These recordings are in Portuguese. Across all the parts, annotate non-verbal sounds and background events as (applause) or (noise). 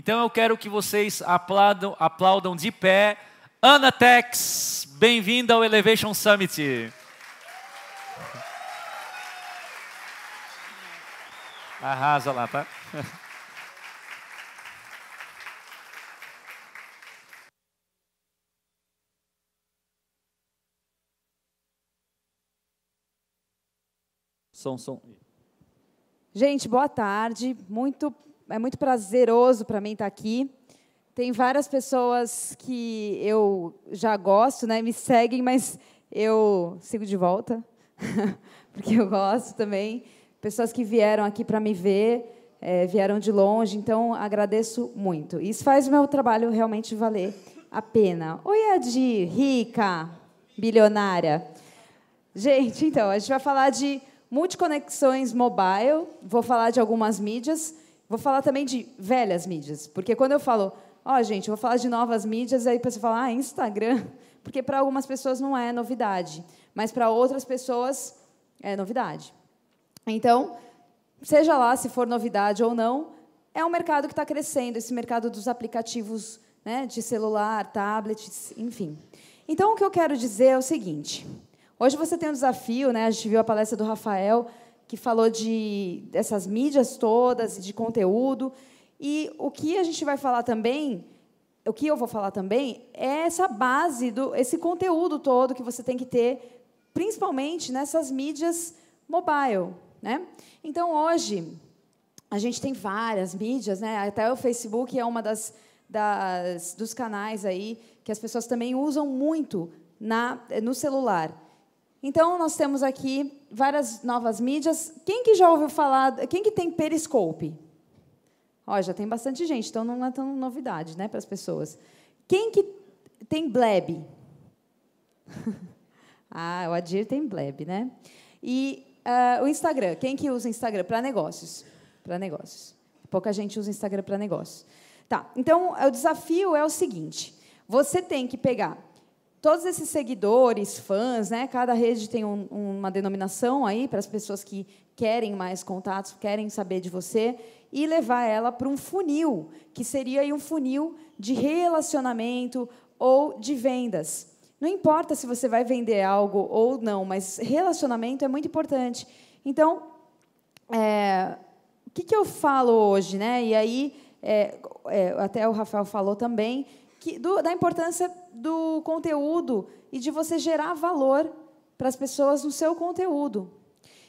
Então eu quero que vocês aplaudam, aplaudam de pé. Ana Tex, bem-vinda ao Elevation Summit. Arrasa lá, tá? Som, som. Gente, boa tarde. Muito, é muito prazeroso para mim estar aqui. Tem várias pessoas que eu já gosto, né? Me seguem, mas eu sigo de volta, (laughs) porque eu gosto também. Pessoas que vieram aqui para me ver, é, vieram de longe, então agradeço muito. Isso faz o meu trabalho realmente valer a pena. Oi, Adi, rica, bilionária. Gente, então, a gente vai falar de multiconexões mobile, vou falar de algumas mídias, vou falar também de velhas mídias, porque quando eu falo, ó, oh, gente, vou falar de novas mídias, aí você fala, ah, Instagram, (laughs) porque para algumas pessoas não é novidade, mas para outras pessoas é novidade. Então, seja lá se for novidade ou não, é um mercado que está crescendo, esse mercado dos aplicativos né, de celular, tablets, enfim. Então, o que eu quero dizer é o seguinte: Hoje você tem um desafio, né? A gente viu a palestra do Rafael, que falou de dessas mídias todas, de conteúdo. E o que a gente vai falar também, o que eu vou falar também, é essa base, do, esse conteúdo todo que você tem que ter, principalmente nessas mídias mobile. Né? Então, hoje, a gente tem várias mídias, né? até o Facebook é uma das, das dos canais aí que as pessoas também usam muito na, no celular. Então, nós temos aqui várias novas mídias. Quem que já ouviu falar... Quem que tem Periscope? Ó, já tem bastante gente, então não é tão novidade né, para as pessoas. Quem que tem Bleb? (laughs) ah, o Adir tem Bleb, né? E uh, o Instagram. Quem que usa Instagram? Para negócios. Para negócios. Pouca gente usa Instagram para negócios. Tá, então, o desafio é o seguinte. Você tem que pegar todos esses seguidores, fãs, né? Cada rede tem um, uma denominação aí para as pessoas que querem mais contatos, querem saber de você e levar ela para um funil, que seria um funil de relacionamento ou de vendas. Não importa se você vai vender algo ou não, mas relacionamento é muito importante. Então, é, o que, que eu falo hoje, né? E aí, é, é, até o Rafael falou também que, do, da importância do conteúdo e de você gerar valor para as pessoas no seu conteúdo.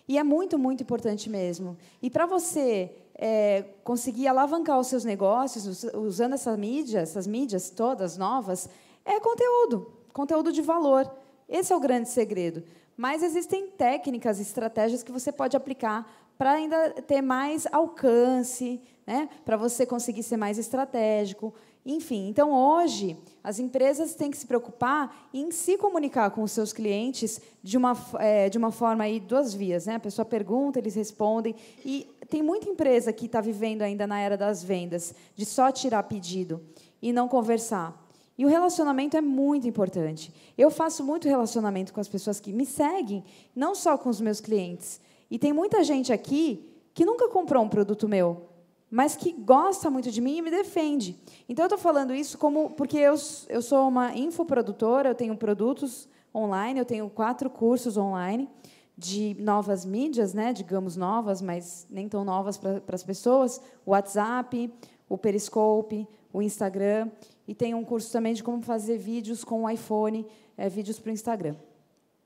E é muito, muito importante mesmo. E para você é, conseguir alavancar os seus negócios usando essa mídia, essas mídias todas novas, é conteúdo, conteúdo de valor. Esse é o grande segredo. Mas existem técnicas, estratégias que você pode aplicar para ainda ter mais alcance, né? para você conseguir ser mais estratégico. Enfim, então hoje as empresas têm que se preocupar em se comunicar com os seus clientes de uma, é, de uma forma aí duas vias, né? A pessoa pergunta, eles respondem e tem muita empresa que está vivendo ainda na era das vendas de só tirar pedido e não conversar. E o relacionamento é muito importante. Eu faço muito relacionamento com as pessoas que me seguem, não só com os meus clientes. E tem muita gente aqui que nunca comprou um produto meu, mas que gosta muito de mim e me defende. Então, eu estou falando isso como porque eu, eu sou uma infoprodutora, eu tenho produtos online, eu tenho quatro cursos online de novas mídias, né, digamos novas, mas nem tão novas para as pessoas, o WhatsApp, o Periscope, o Instagram, e tenho um curso também de como fazer vídeos com o iPhone, é, vídeos para o Instagram.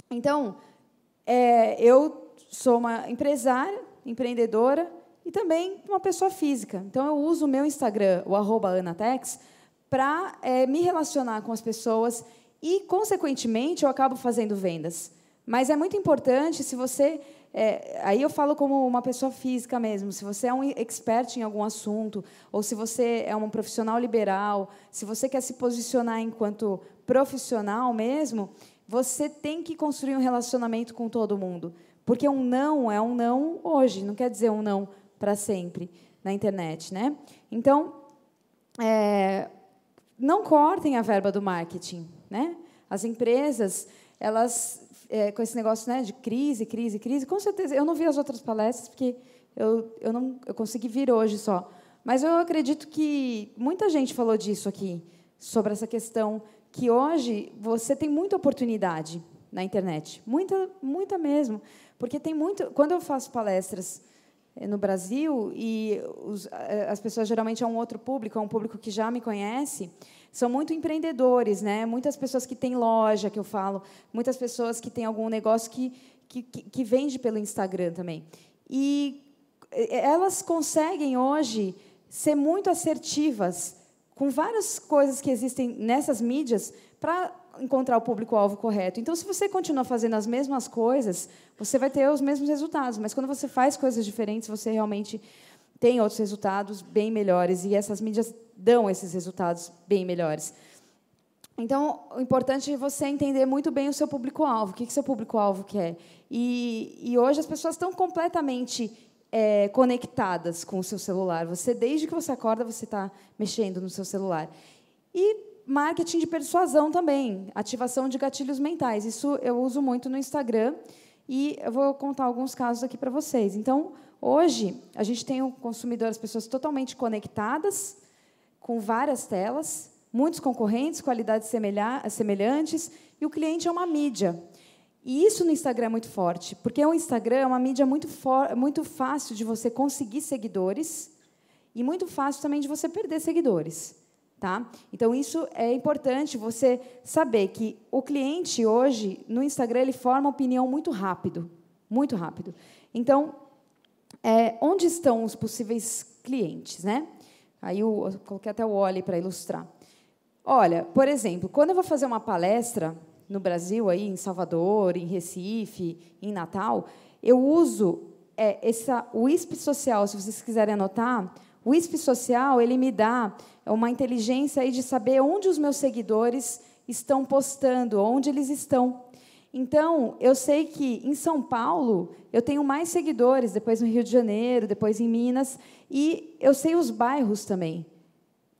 Então, é, eu sou uma empresária, empreendedora, e também uma pessoa física. Então, eu uso o meu Instagram, o Anatex, para é, me relacionar com as pessoas e, consequentemente, eu acabo fazendo vendas. Mas é muito importante, se você... É, aí eu falo como uma pessoa física mesmo. Se você é um expert em algum assunto, ou se você é um profissional liberal, se você quer se posicionar enquanto profissional mesmo, você tem que construir um relacionamento com todo mundo. Porque um não é um não hoje, não quer dizer um não para sempre na internet, né? Então, é, não cortem a verba do marketing, né? As empresas, elas é, com esse negócio né, de crise, crise, crise, com certeza. Eu não vi as outras palestras porque eu, eu não eu consegui vir hoje só, Mas eu acredito que muita gente falou disso aqui, sobre essa questão que hoje você tem muita oportunidade na internet, muita, muita mesmo, porque tem muito. Quando eu faço palestras no Brasil e os, eh, as pessoas geralmente é um outro público, é um público que já me conhece, são muito empreendedores, né? Muitas pessoas que têm loja, que eu falo, muitas pessoas que têm algum negócio que que, que, que vende pelo Instagram também. E eh, elas conseguem hoje ser muito assertivas com várias coisas que existem nessas mídias para encontrar o público-alvo correto. Então, se você continua fazendo as mesmas coisas, você vai ter os mesmos resultados. Mas quando você faz coisas diferentes, você realmente tem outros resultados bem melhores. E essas mídias dão esses resultados bem melhores. Então, o importante é você entender muito bem o seu público-alvo, o que, que seu público-alvo quer. E, e hoje as pessoas estão completamente é, conectadas com o seu celular. Você, desde que você acorda, você está mexendo no seu celular. E marketing de persuasão também, ativação de gatilhos mentais. Isso eu uso muito no Instagram e eu vou contar alguns casos aqui para vocês. Então, hoje, a gente tem o consumidor, as pessoas totalmente conectadas, com várias telas, muitos concorrentes, qualidades semelhantes, e o cliente é uma mídia. E isso no Instagram é muito forte, porque o Instagram é uma mídia muito, muito fácil de você conseguir seguidores e muito fácil também de você perder seguidores. Tá? Então, isso é importante você saber que o cliente hoje, no Instagram, ele forma opinião muito rápido. Muito rápido. Então, é, onde estão os possíveis clientes? Né? Aí eu, eu coloquei até o Oli para ilustrar. Olha, por exemplo, quando eu vou fazer uma palestra no Brasil, aí, em Salvador, em Recife, em Natal, eu uso é, essa, o ISP social, se vocês quiserem anotar, o ISP social ele me dá uma inteligência aí de saber onde os meus seguidores estão postando, onde eles estão. Então, eu sei que em São Paulo eu tenho mais seguidores, depois no Rio de Janeiro, depois em Minas, e eu sei os bairros também.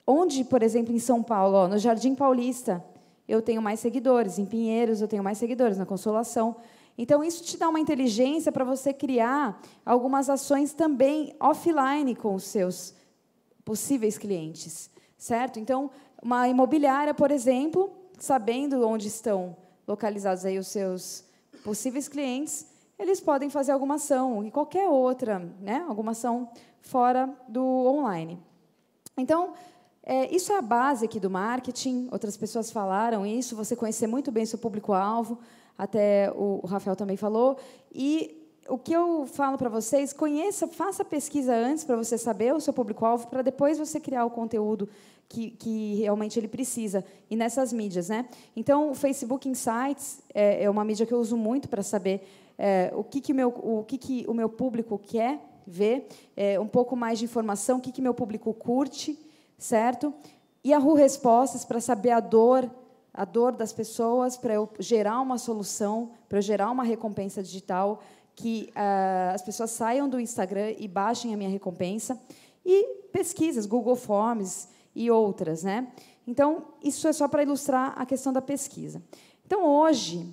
Onde, por exemplo, em São Paulo, ó, no Jardim Paulista, eu tenho mais seguidores, em Pinheiros eu tenho mais seguidores, na Consolação. Então, isso te dá uma inteligência para você criar algumas ações também offline com os seus possíveis clientes, certo? Então, uma imobiliária, por exemplo, sabendo onde estão localizados aí os seus possíveis clientes, eles podem fazer alguma ação e qualquer outra, né? Alguma ação fora do online. Então, é, isso é a base aqui do marketing. Outras pessoas falaram isso. Você conhecer muito bem seu público-alvo, até o Rafael também falou. E o que eu falo para vocês, conheça, faça pesquisa antes para você saber o seu público-alvo, para depois você criar o conteúdo que, que, realmente ele precisa. E nessas mídias, né? Então, o Facebook Insights é, é uma mídia que eu uso muito para saber é, o que, que, meu, o, que, que o meu público quer ver, é, um pouco mais de informação, o que, que meu público curte, certo? E a Ru Respostas para saber a dor a dor das pessoas, para eu gerar uma solução, para eu gerar uma recompensa digital que uh, as pessoas saiam do Instagram e baixem a minha recompensa. E pesquisas, Google Forms e outras. Né? Então, isso é só para ilustrar a questão da pesquisa. Então, hoje,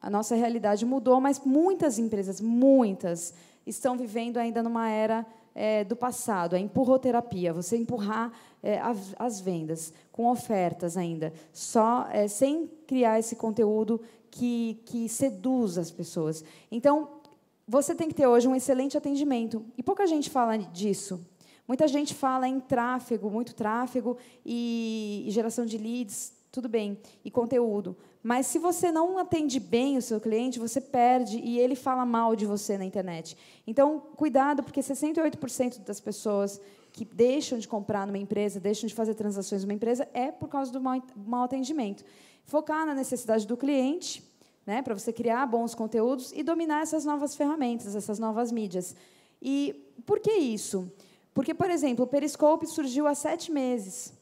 a nossa realidade mudou, mas muitas empresas, muitas, estão vivendo ainda numa era é, do passado, a empurroterapia, você empurrar é, as, as, vendas com ofertas ainda, só é, sem criar esse conteúdo que, que seduz as pessoas. Então, você tem que ter hoje um excelente atendimento. E pouca gente fala disso. Muita gente fala em tráfego, muito tráfego e, e geração de leads, tudo bem, e conteúdo. Mas se você não atende bem o seu cliente, você perde e ele fala mal de você na internet. Então, cuidado, porque 68% das pessoas que deixam de comprar numa empresa, deixam de fazer transações numa empresa, é por causa do mau, atendimento. Focar na necessidade do cliente né, para você criar bons conteúdos e dominar essas novas ferramentas, essas novas mídias. E por que isso? Porque, por exemplo, o Periscope surgiu há sete meses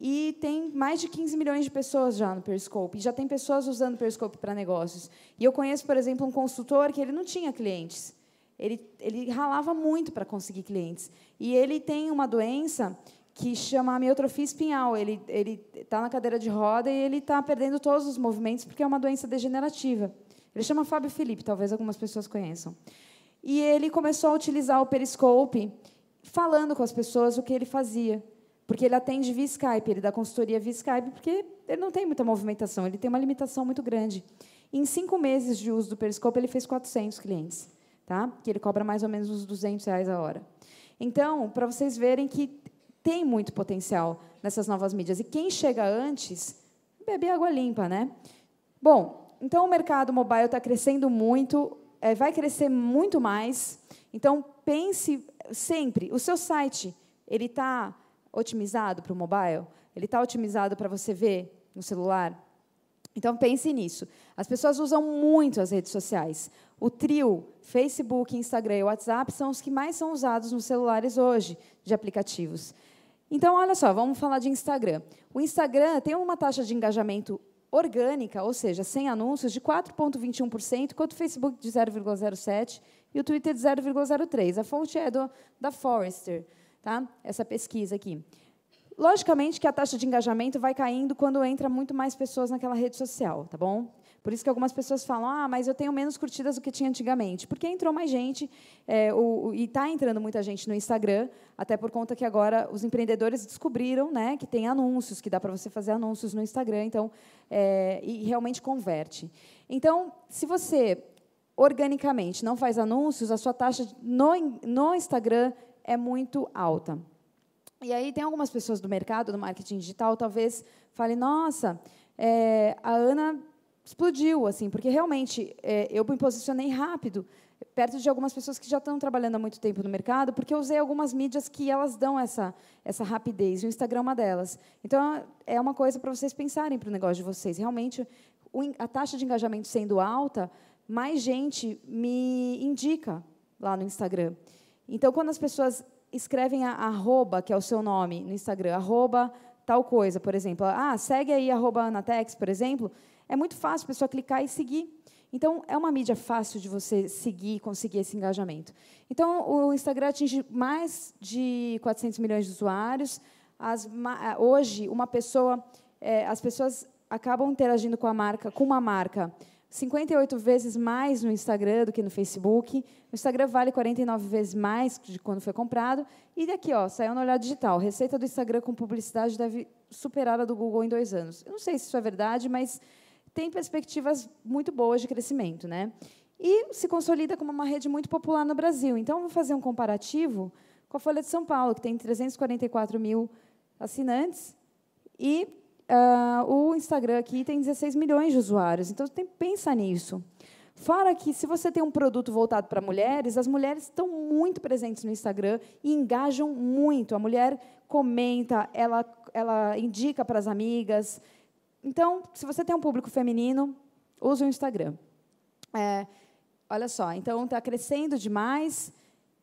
e tem mais de 15 milhões de pessoas já no Periscope. E já tem pessoas usando o Periscope para negócios. E eu conheço, por exemplo, um consultor que ele não tinha clientes. Ele, ele ralava muito para conseguir clientes. E ele tem uma doença que chama amiotrofia espinhal. Ele está na cadeira de roda e ele está perdendo todos os movimentos porque é uma doença degenerativa. Ele chama Fábio Felipe, talvez algumas pessoas conheçam. E ele começou a utilizar o Periscope falando com as pessoas o que ele fazia. Porque ele atende via Skype, ele dá consultoria via Skype, porque ele não tem muita movimentação, ele tem uma limitação muito grande. Em cinco meses de uso do Periscope, ele fez 400 clientes, tá? que ele cobra mais ou menos uns 200 reais a hora. Então, para vocês verem que tem muito potencial nessas novas mídias. E quem chega antes, bebe água limpa, né? Bom, então o mercado mobile está crescendo muito, é, vai crescer muito mais. Então, pense sempre, o seu site, ele está otimizado para o mobile? Ele está otimizado para você ver no celular? Então, pense nisso. As pessoas usam muito as redes sociais. O trio Facebook, Instagram e WhatsApp são os que mais são usados nos celulares hoje, de aplicativos. Então, olha só, vamos falar de Instagram. O Instagram tem uma taxa de engajamento orgânica, ou seja, sem anúncios, de 4,21%, enquanto o Facebook de 0,07% e o Twitter de 0,03%. A fonte é do, da Forrester, tá? essa pesquisa aqui. Logicamente que a taxa de engajamento vai caindo quando entra muito mais pessoas naquela rede social, tá bom? Por isso que algumas pessoas falam, ah, mas eu tenho menos curtidas do que tinha antigamente. Porque entrou mais gente, é, o, o, e está entrando muita gente no Instagram, até por conta que agora os empreendedores descobriram né, que tem anúncios, que dá para você fazer anúncios no Instagram, então, é, e realmente converte. Então, se você organicamente não faz anúncios, a sua taxa no, no Instagram é muito alta. E aí tem algumas pessoas do mercado, do marketing digital, talvez falem, nossa, é, a Ana explodiu, assim, porque realmente é, eu me posicionei rápido perto de algumas pessoas que já estão trabalhando há muito tempo no mercado, porque eu usei algumas mídias que elas dão essa essa rapidez. E o Instagram é uma delas. Então é uma coisa para vocês pensarem para o negócio de vocês. Realmente a taxa de engajamento sendo alta, mais gente me indica lá no Instagram. Então quando as pessoas escrevem a arroba, que é o seu nome no Instagram, arroba tal coisa, por exemplo, ah, segue aí arroba Anatex, por exemplo, é muito fácil a pessoa clicar e seguir. Então, é uma mídia fácil de você seguir e conseguir esse engajamento. Então, o Instagram atinge mais de 400 milhões de usuários. As, hoje, uma pessoa, é, as pessoas acabam interagindo com a marca, com uma marca, 58 vezes mais no Instagram do que no Facebook. O Instagram vale 49 vezes mais de quando foi comprado. E daqui, ó, saiu no Olhar Digital. Receita do Instagram com publicidade deve superar a do Google em dois anos. Eu não sei se isso é verdade, mas tem perspectivas muito boas de crescimento. Né? E se consolida como uma rede muito popular no Brasil. Então, vou fazer um comparativo com a Folha de São Paulo, que tem 344 mil assinantes, e uh, o Instagram aqui tem 16 milhões de usuários. Então, tem, pensa nisso. Fora que, se você tem um produto voltado para mulheres, as mulheres estão muito presentes no Instagram e engajam muito. A mulher comenta, ela, ela indica para as amigas, então, se você tem um público feminino, use o Instagram. É, olha só, então está crescendo demais.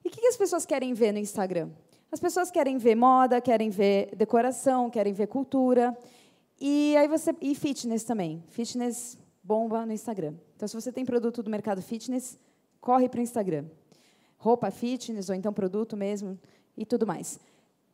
E o que, que as pessoas querem ver no Instagram? As pessoas querem ver moda, querem ver decoração, querem ver cultura. E aí você e fitness também. Fitness bomba no Instagram. Então, se você tem produto do mercado fitness, corre para o Instagram. Roupa fitness ou então produto mesmo e tudo mais.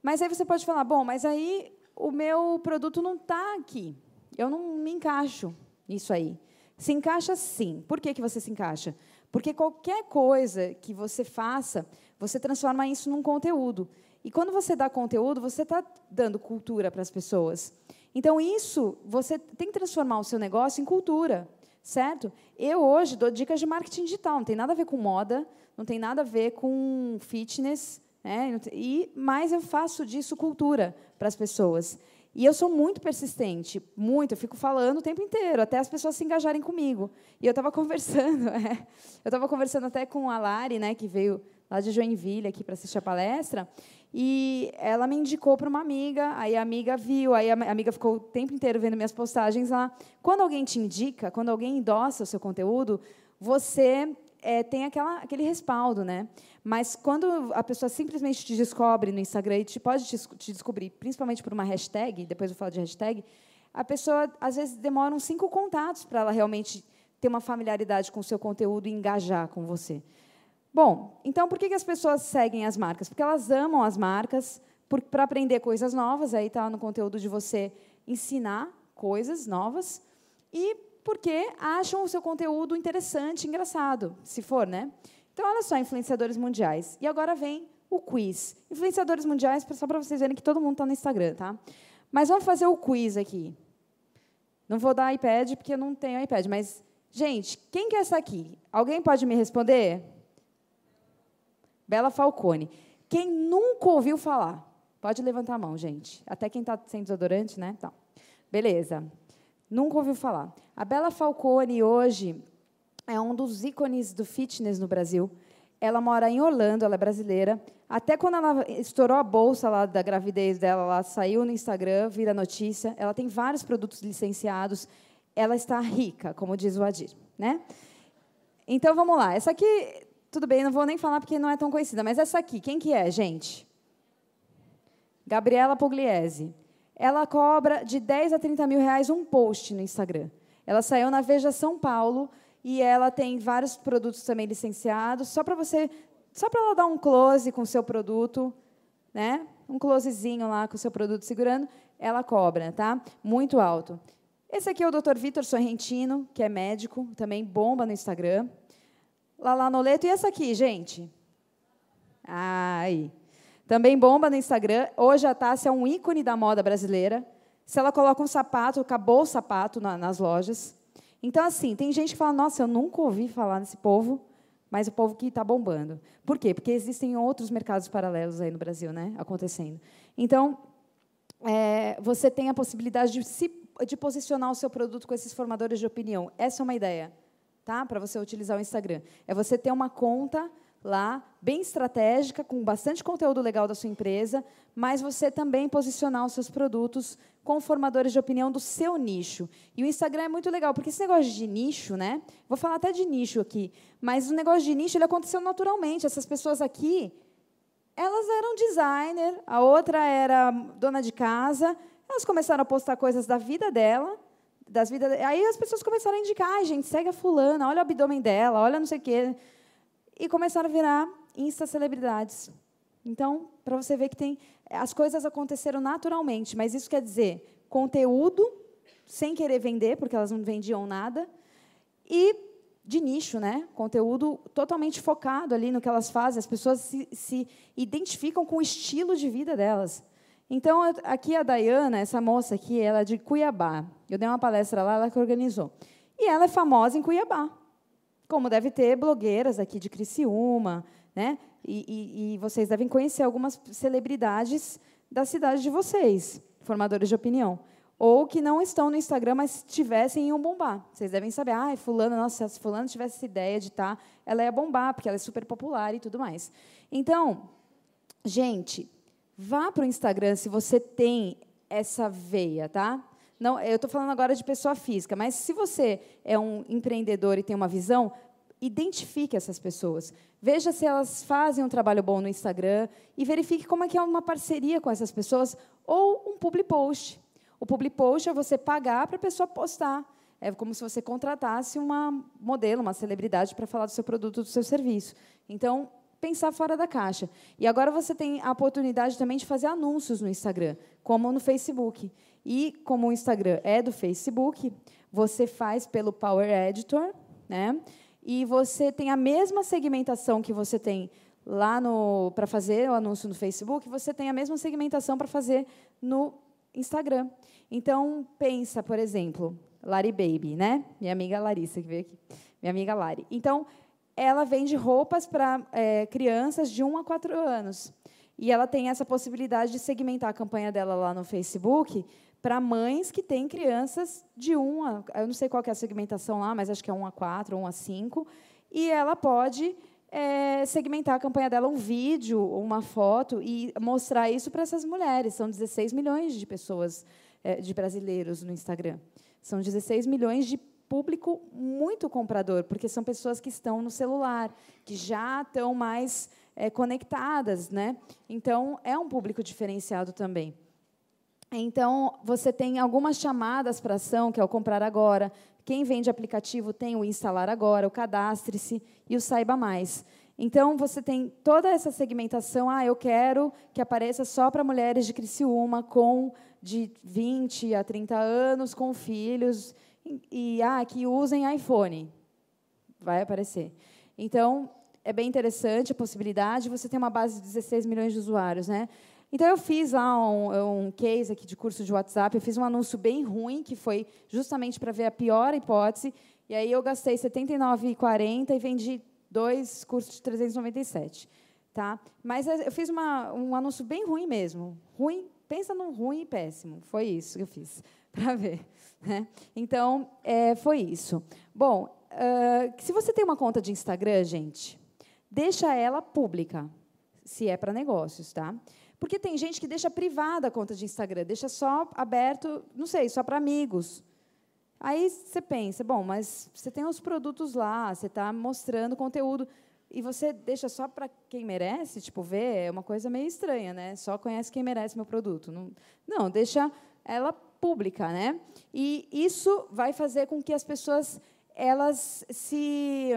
Mas aí você pode falar, bom, mas aí o meu produto não está aqui. Eu não me encaixo nisso aí. Se encaixa sim. Por que, que você se encaixa? Porque qualquer coisa que você faça, você transforma isso num conteúdo. E quando você dá conteúdo, você está dando cultura para as pessoas. Então, isso, você tem que transformar o seu negócio em cultura, certo? Eu, hoje, dou dicas de marketing digital. Não tem nada a ver com moda, não tem nada a ver com fitness, né? e, mas eu faço disso cultura para as pessoas. E eu sou muito persistente, muito. Eu fico falando o tempo inteiro, até as pessoas se engajarem comigo. E eu estava (laughs) conversando, é, eu estava conversando até com a Lari, né, que veio lá de Joinville aqui para assistir a palestra, e ela me indicou para uma amiga, aí a amiga viu, aí a amiga ficou o tempo inteiro vendo minhas postagens lá. Quando alguém te indica, quando alguém endossa o seu conteúdo, você é, tem aquela, aquele respaldo, né? Mas quando a pessoa simplesmente te descobre no Instagram e te pode te, te descobrir, principalmente por uma hashtag, depois eu falo de hashtag, a pessoa às vezes demora uns cinco contatos para ela realmente ter uma familiaridade com o seu conteúdo e engajar com você. Bom, então por que, as pessoas seguem as marcas? Porque elas amam as marcas para aprender coisas novas, aí está no conteúdo de você ensinar coisas novas, e porque acham o seu conteúdo interessante, engraçado, se for, né? Então, olha só, influenciadores mundiais. E agora vem o quiz. Influenciadores mundiais, só para vocês verem que todo mundo está no Instagram, tá? Mas vamos fazer o quiz aqui. Não vou dar iPad, porque eu não tenho iPad, mas, gente, quem que é essa aqui? Alguém pode me responder? Bela Falcone. Quem nunca ouviu falar? Pode levantar a mão, gente. Até quem está sem desodorante, né? Tá. Beleza. Nunca ouviu falar. A Bela Falcone, hoje, é um dos ícones do fitness no Brasil. Ela mora em Orlando, ela é brasileira. Até quando ela estourou a bolsa lá da gravidez dela, ela saiu no Instagram, vira notícia. Ela tem vários produtos licenciados. Ela está rica, como diz o Adir, né? Então vamos lá. Essa aqui, tudo bem, não vou nem falar porque não é tão conhecida, mas essa aqui, quem que é, gente? Gabriela Pugliese. Ela cobra de 10 a 30 mil reais um post no Instagram. Ela saiu na Veja São Paulo e ela tem vários produtos também licenciados, só para você, só para ela dar um close com o seu produto, né? Um closezinho lá com o seu produto segurando, ela cobra, tá? Muito alto. Esse aqui é o Dr. Vitor Sorrentino, que é médico, também bomba no Instagram. Lala Noleto e essa aqui, gente. Ai. Também bomba no Instagram. Hoje a Tássia é um ícone da moda brasileira. Se ela coloca um sapato, acabou o sapato na, nas lojas. Então, assim, tem gente que fala, nossa, eu nunca ouvi falar nesse povo, mas o povo que está bombando. Por quê? Porque existem outros mercados paralelos aí no Brasil, né, acontecendo. Então, é, você tem a possibilidade de, se, de posicionar o seu produto com esses formadores de opinião. Essa é uma ideia, tá? Para você utilizar o Instagram. É você ter uma conta lá, bem estratégica, com bastante conteúdo legal da sua empresa, mas você também posicionar os seus produtos com formadores de opinião do seu nicho. E o Instagram é muito legal, porque esse negócio de nicho, né? Vou falar até de nicho aqui, mas o negócio de nicho ele aconteceu naturalmente. Essas pessoas aqui, elas eram designer, a outra era dona de casa, elas começaram a postar coisas da vida dela, das vidas. Aí as pessoas começaram a indicar, ai, gente, segue a fulana, olha o abdômen dela, olha não sei o quê e começaram a virar insta-celebridades. Então, para você ver que tem as coisas aconteceram naturalmente, mas isso quer dizer conteúdo sem querer vender, porque elas não vendiam nada, e de nicho, né? Conteúdo totalmente focado ali no que elas fazem. As pessoas se, se identificam com o estilo de vida delas. Então, aqui a Dayana, essa moça aqui, ela é de Cuiabá. Eu dei uma palestra lá, ela que organizou. E ela é famosa em Cuiabá. Como deve ter blogueiras aqui de Criciúma, né? E, e, e vocês devem conhecer algumas celebridades da cidade de vocês, formadores de opinião. Ou que não estão no Instagram, mas tivessem iam bombar. Vocês devem saber, ah, fulano, nossa, se fulano tivesse essa ideia de estar, tá, ela ia bombar, porque ela é super popular e tudo mais. Então, gente, vá para o Instagram se você tem essa veia, tá? Não, eu estou falando agora de pessoa física, mas se você é um empreendedor e tem uma visão, identifique essas pessoas. Veja se elas fazem um trabalho bom no Instagram e verifique como é que é uma parceria com essas pessoas ou um public post. O public post é você pagar para a pessoa postar. É como se você contratasse uma modelo, uma celebridade para falar do seu produto, do seu serviço. Então, pensar fora da caixa. E agora você tem a oportunidade também de fazer anúncios no Instagram, como no Facebook. E como o Instagram é do Facebook, você faz pelo Power Editor, né? E você tem a mesma segmentação que você tem lá no para fazer o anúncio no Facebook, você tem a mesma segmentação para fazer no Instagram. Então, pensa, por exemplo, Lari Baby, né? Minha amiga Larissa que veio aqui. Minha amiga Lari. Então, ela vende roupas para é, crianças de 1 a 4 anos. E ela tem essa possibilidade de segmentar a campanha dela lá no Facebook para mães que têm crianças de 1 a. Eu não sei qual é a segmentação lá, mas acho que é 1 a 4, 1 a 5. E ela pode é, segmentar a campanha dela, um vídeo, uma foto, e mostrar isso para essas mulheres. São 16 milhões de pessoas, é, de brasileiros no Instagram. São 16 milhões de público muito comprador, porque são pessoas que estão no celular, que já estão mais é, conectadas, né? Então é um público diferenciado também. Então você tem algumas chamadas para ação, que é o comprar agora. Quem vende aplicativo tem o instalar agora, o cadastre-se e o saiba mais. Então, você tem toda essa segmentação. Ah, eu quero que apareça só para mulheres de Criciúma com de 20 a 30 anos, com filhos, e ah, que usem iPhone. Vai aparecer. Então, é bem interessante a possibilidade. Você tem uma base de 16 milhões de usuários, né? Então, eu fiz lá um, um case aqui de curso de WhatsApp, eu fiz um anúncio bem ruim, que foi justamente para ver a pior hipótese, e aí eu gastei R$ 79,40 e vendi dois cursos de 397. Tá? Mas é, eu fiz uma, um anúncio bem ruim mesmo. Ruim, pensa num ruim e péssimo. Foi isso que eu fiz, (laughs) para ver. Né? Então, é, foi isso. Bom, uh, se você tem uma conta de Instagram, gente, deixa ela pública, se é para negócios, tá? Porque tem gente que deixa privada a conta de Instagram, deixa só aberto, não sei, só para amigos. Aí você pensa, bom, mas você tem os produtos lá, você está mostrando conteúdo e você deixa só para quem merece, tipo, ver, é uma coisa meio estranha, né? Só conhece quem merece meu produto. Não, não deixa ela pública, né? E isso vai fazer com que as pessoas elas se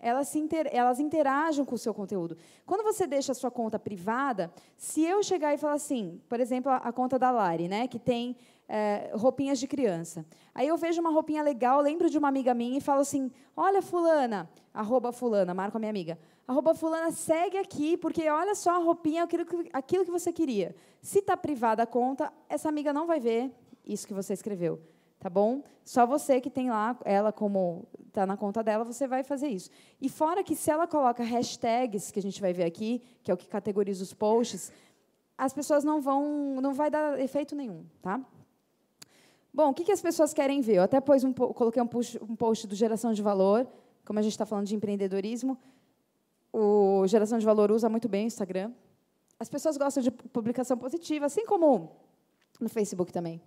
elas se inter, elas interagem com o seu conteúdo. Quando você deixa a sua conta privada, se eu chegar e falar assim, por exemplo, a, a conta da Lari, né, que tem é, roupinhas de criança. Aí eu vejo uma roupinha legal, lembro de uma amiga minha e falo assim: olha, fulana, arroba fulana, marco a minha amiga. Arroba fulana, segue aqui, porque olha só a roupinha, aquilo que, aquilo que você queria. Se está privada a conta, essa amiga não vai ver isso que você escreveu tá bom? Só você que tem lá, ela como está na conta dela, você vai fazer isso. E fora que se ela coloca hashtags, que a gente vai ver aqui, que é o que categoriza os posts, as pessoas não vão, não vai dar efeito nenhum, tá? Bom, o que, que as pessoas querem ver? Eu até pus um, coloquei um post, um post do geração de valor, como a gente está falando de empreendedorismo, o geração de valor usa muito bem o Instagram. As pessoas gostam de publicação positiva, assim como no Facebook também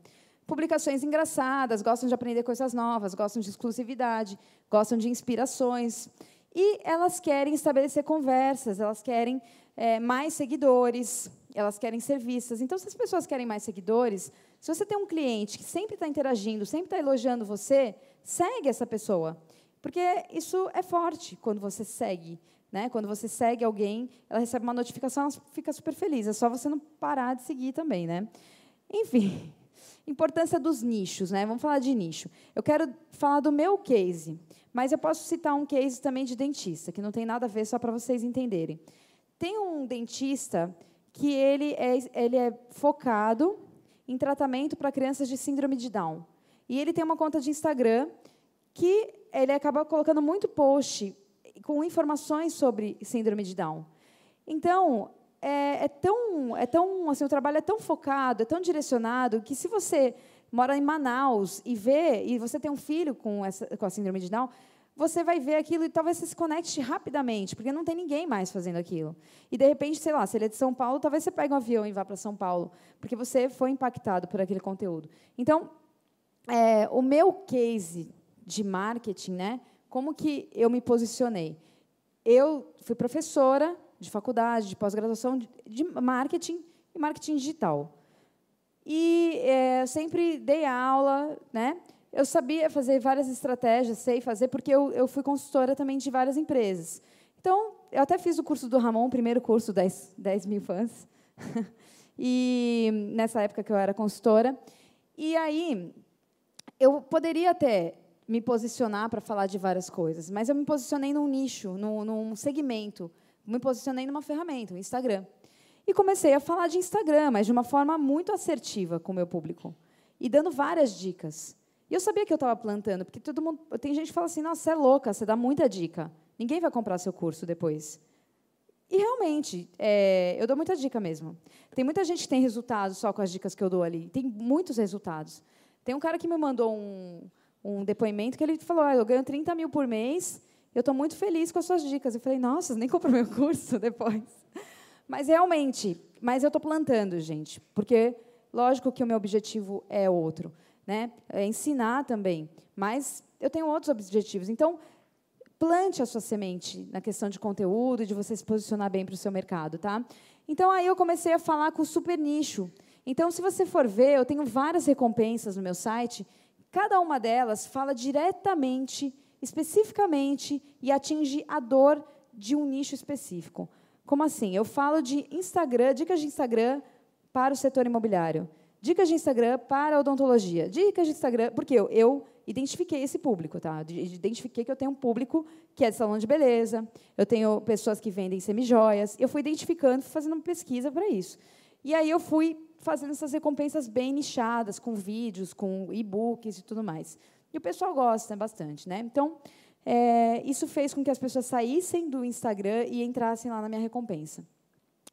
publicações engraçadas, gostam de aprender coisas novas, gostam de exclusividade, gostam de inspirações. E elas querem estabelecer conversas, elas querem é, mais seguidores, elas querem ser vistas. Então, se as pessoas querem mais seguidores, se você tem um cliente que sempre está interagindo, sempre está elogiando você, segue essa pessoa. Porque isso é forte quando você segue. Né? Quando você segue alguém, ela recebe uma notificação, ela fica super feliz. É só você não parar de seguir também. Né? Enfim, Importância dos nichos, né? Vamos falar de nicho. Eu quero falar do meu case, mas eu posso citar um case também de dentista, que não tem nada a ver, só para vocês entenderem. Tem um dentista que ele é, ele é focado em tratamento para crianças de síndrome de Down. E ele tem uma conta de Instagram que ele acaba colocando muito post com informações sobre síndrome de Down. Então, é, é, tão, é tão, assim, o trabalho é tão focado, é tão direcionado que se você mora em Manaus e vê e você tem um filho com essa, com a síndrome de Down, você vai ver aquilo e talvez você se conecte rapidamente, porque não tem ninguém mais fazendo aquilo. E de repente, sei lá, se ele é de São Paulo, talvez você pegue um avião e vá para São Paulo, porque você foi impactado por aquele conteúdo. Então, é, o meu case de marketing, né? Como que eu me posicionei? Eu fui professora de faculdade, de pós-graduação, de marketing e marketing digital. E é, sempre dei aula, né? Eu sabia fazer várias estratégias, sei fazer, porque eu, eu fui consultora também de várias empresas. Então, eu até fiz o curso do Ramon, o primeiro curso, 10, 10 mil fãs. (laughs) e nessa época que eu era consultora. E aí, eu poderia até me posicionar para falar de várias coisas, mas eu me posicionei num nicho, num, num segmento me posicionei numa ferramenta, o Instagram. E comecei a falar de Instagram, mas de uma forma muito assertiva com o meu público. E dando várias dicas. E eu sabia que eu estava plantando, porque todo mundo. Tem gente que fala assim, nossa, você é louca, você dá muita dica. Ninguém vai comprar seu curso depois. E realmente, é, eu dou muita dica mesmo. Tem muita gente que tem resultados só com as dicas que eu dou ali. Tem muitos resultados. Tem um cara que me mandou um, um depoimento que ele falou: ah, eu ganho 30 mil por mês eu estou muito feliz com as suas dicas. Eu falei, nossa, nem comprou meu (laughs) curso depois. Mas realmente, mas eu estou plantando, gente, porque lógico que o meu objetivo é outro, né? É ensinar também, mas eu tenho outros objetivos. Então, plante a sua semente na questão de conteúdo e de você se posicionar bem para o seu mercado, tá? Então aí eu comecei a falar com o super nicho. Então, se você for ver, eu tenho várias recompensas no meu site. Cada uma delas fala diretamente especificamente e atinge a dor de um nicho específico. Como assim? Eu falo de Instagram, dicas de Instagram para o setor imobiliário, Dicas de Instagram para odontologia. Dicas de Instagram, porque eu, eu identifiquei esse público, tá? Identifiquei que eu tenho um público que é de salão de beleza, eu tenho pessoas que vendem semijoias. Eu fui identificando, fazendo uma pesquisa para isso. E aí eu fui fazendo essas recompensas bem nichadas, com vídeos, com e-books e tudo mais. E o pessoal gosta bastante, né? Então, é, isso fez com que as pessoas saíssem do Instagram e entrassem lá na minha recompensa.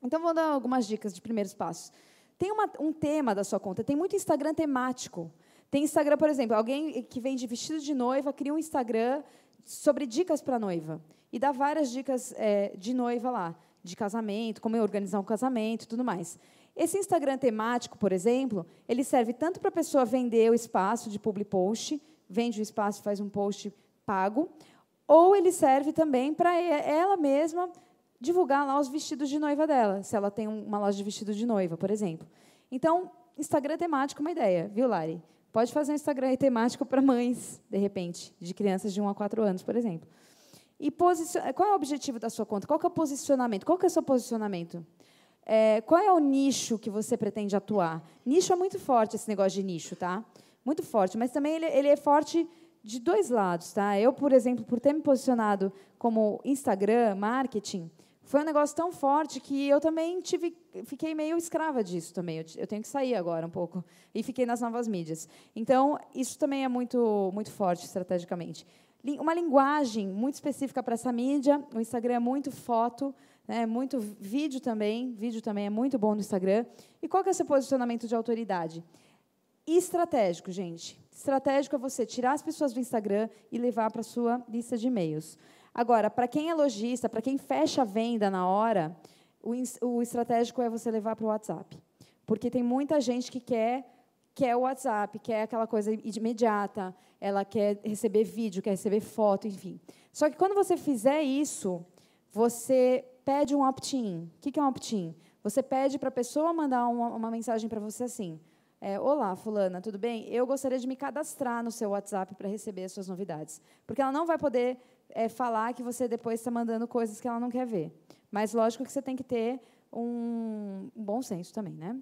Então, vou dar algumas dicas de primeiros passos. Tem uma, um tema da sua conta. Tem muito Instagram temático. Tem Instagram, por exemplo, alguém que vende vestido de noiva cria um Instagram sobre dicas para noiva e dá várias dicas é, de noiva lá, de casamento, como organizar um casamento, tudo mais. Esse Instagram temático, por exemplo, ele serve tanto para a pessoa vender o espaço de public post, vende o espaço, faz um post pago, ou ele serve também para ela mesma divulgar lá os vestidos de noiva dela, se ela tem uma loja de vestido de noiva, por exemplo. Então, Instagram temático é uma ideia, viu, Lari? Pode fazer um Instagram temático para mães, de repente, de crianças de 1 a 4 anos, por exemplo. E qual é o objetivo da sua conta? Qual é o posicionamento? Qual é o seu posicionamento? É, qual é o nicho que você pretende atuar? Nicho é muito forte, esse negócio de nicho, tá? Muito forte, mas também ele, ele é forte de dois lados, tá? Eu, por exemplo, por ter me posicionado como Instagram, marketing, foi um negócio tão forte que eu também tive, fiquei meio escrava disso também. Eu, eu, tenho que sair agora um pouco e fiquei nas novas mídias. Então isso também é muito muito forte estrategicamente. Uma linguagem muito específica para essa mídia. O Instagram é muito foto, né, muito vídeo também. Vídeo também é muito bom no Instagram. E qual que é o seu posicionamento de autoridade? Estratégico, gente. Estratégico é você tirar as pessoas do Instagram e levar para a sua lista de e-mails. Agora, para quem é lojista, para quem fecha a venda na hora, o, o estratégico é você levar para o WhatsApp. Porque tem muita gente que quer quer o WhatsApp, quer aquela coisa imediata, ela quer receber vídeo, quer receber foto, enfim. Só que quando você fizer isso, você pede um opt-in. O que é um opt-in? Você pede para a pessoa mandar uma, uma mensagem para você assim: é, Olá, fulana, tudo bem? Eu gostaria de me cadastrar no seu WhatsApp para receber as suas novidades. Porque ela não vai poder é, falar que você depois está mandando coisas que ela não quer ver. Mas, lógico que você tem que ter um, bom senso também, né?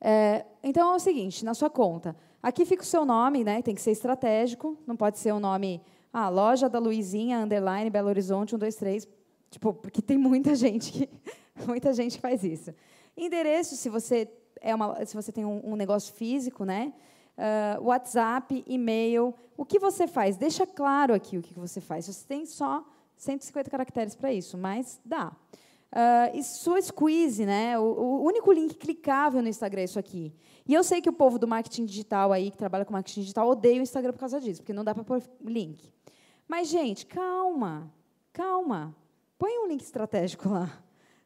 É, então, é o seguinte, na sua conta, aqui fica o seu nome, né? tem que ser estratégico, não pode ser o um nome, ah, loja da Luizinha, underline, Belo Horizonte, 123, tipo, porque tem muita (laughs) gente que, muita gente faz isso. Endereço, se você é uma, se você tem um, um negócio físico, né? Uh, WhatsApp, e-mail. O que você faz? Deixa claro aqui o que você faz. Você tem só 150 caracteres para isso, mas dá. Uh, e sua squeeze, né? O, o, único link clicável no Instagram é isso aqui. E eu sei que o povo do marketing digital aí, que trabalha com marketing digital, odeia o Instagram por causa disso, porque não dá para pôr link. Mas, gente, calma, calma. Põe um link estratégico lá.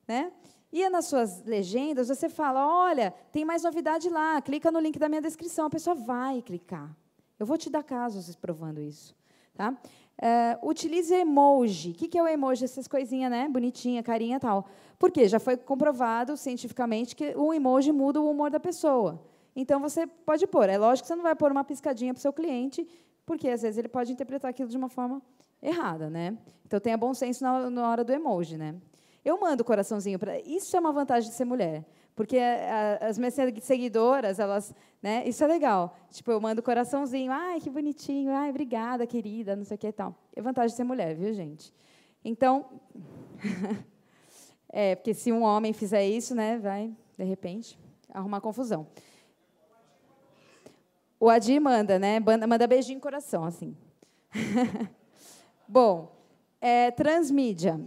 Né? E nas suas legendas, você fala: olha, tem mais novidade lá, clica no link da minha descrição. A pessoa vai clicar. Eu vou te dar casos provando isso. Tá? Uh, utilize emoji. O que, que é o emoji? Essas coisinhas, né? Bonitinha, carinha e tal. Por quê? Já foi comprovado cientificamente que o emoji muda o humor da pessoa. Então, você pode pôr. É lógico que você não vai pôr uma piscadinha para o seu cliente, porque, às vezes, ele pode interpretar aquilo de uma forma errada. Né? Então, tenha bom senso na, na hora do emoji. Né? Eu mando coraçãozinho para. Isso é uma vantagem de ser mulher. Porque as minhas seguidoras, elas. Né, isso é legal. Tipo, eu mando coraçãozinho. Ai, que bonitinho. Ai, obrigada, querida. Não sei o que e tal. É vantagem de ser mulher, viu, gente? Então. (laughs) é, porque se um homem fizer isso, né, vai, de repente, arrumar confusão. O Adi manda, né? Manda beijinho no coração, assim. (laughs) Bom, é, transmídia.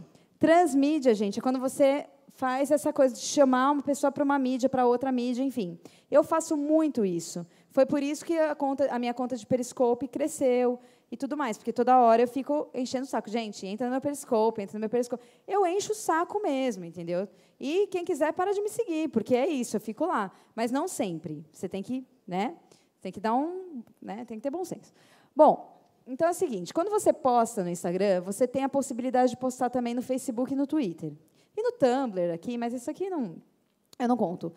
Transmídia, gente, é quando você faz essa coisa de chamar uma pessoa para uma mídia, para outra mídia, enfim. Eu faço muito isso. Foi por isso que a, conta, a minha conta de Periscope cresceu e tudo mais, porque toda hora eu fico enchendo o saco. Gente, entra no meu Periscope, entra no meu Periscope. Eu encho o saco mesmo, entendeu? E quem quiser, para de me seguir, porque é isso, eu fico lá. Mas não sempre. Você tem que, né? Tem que dar um, né? Tem que ter bom senso. Bom, então é o seguinte, quando você posta no Instagram, você tem a possibilidade de postar também no Facebook e no Twitter. E no Tumblr aqui, mas isso aqui não, eu não conto.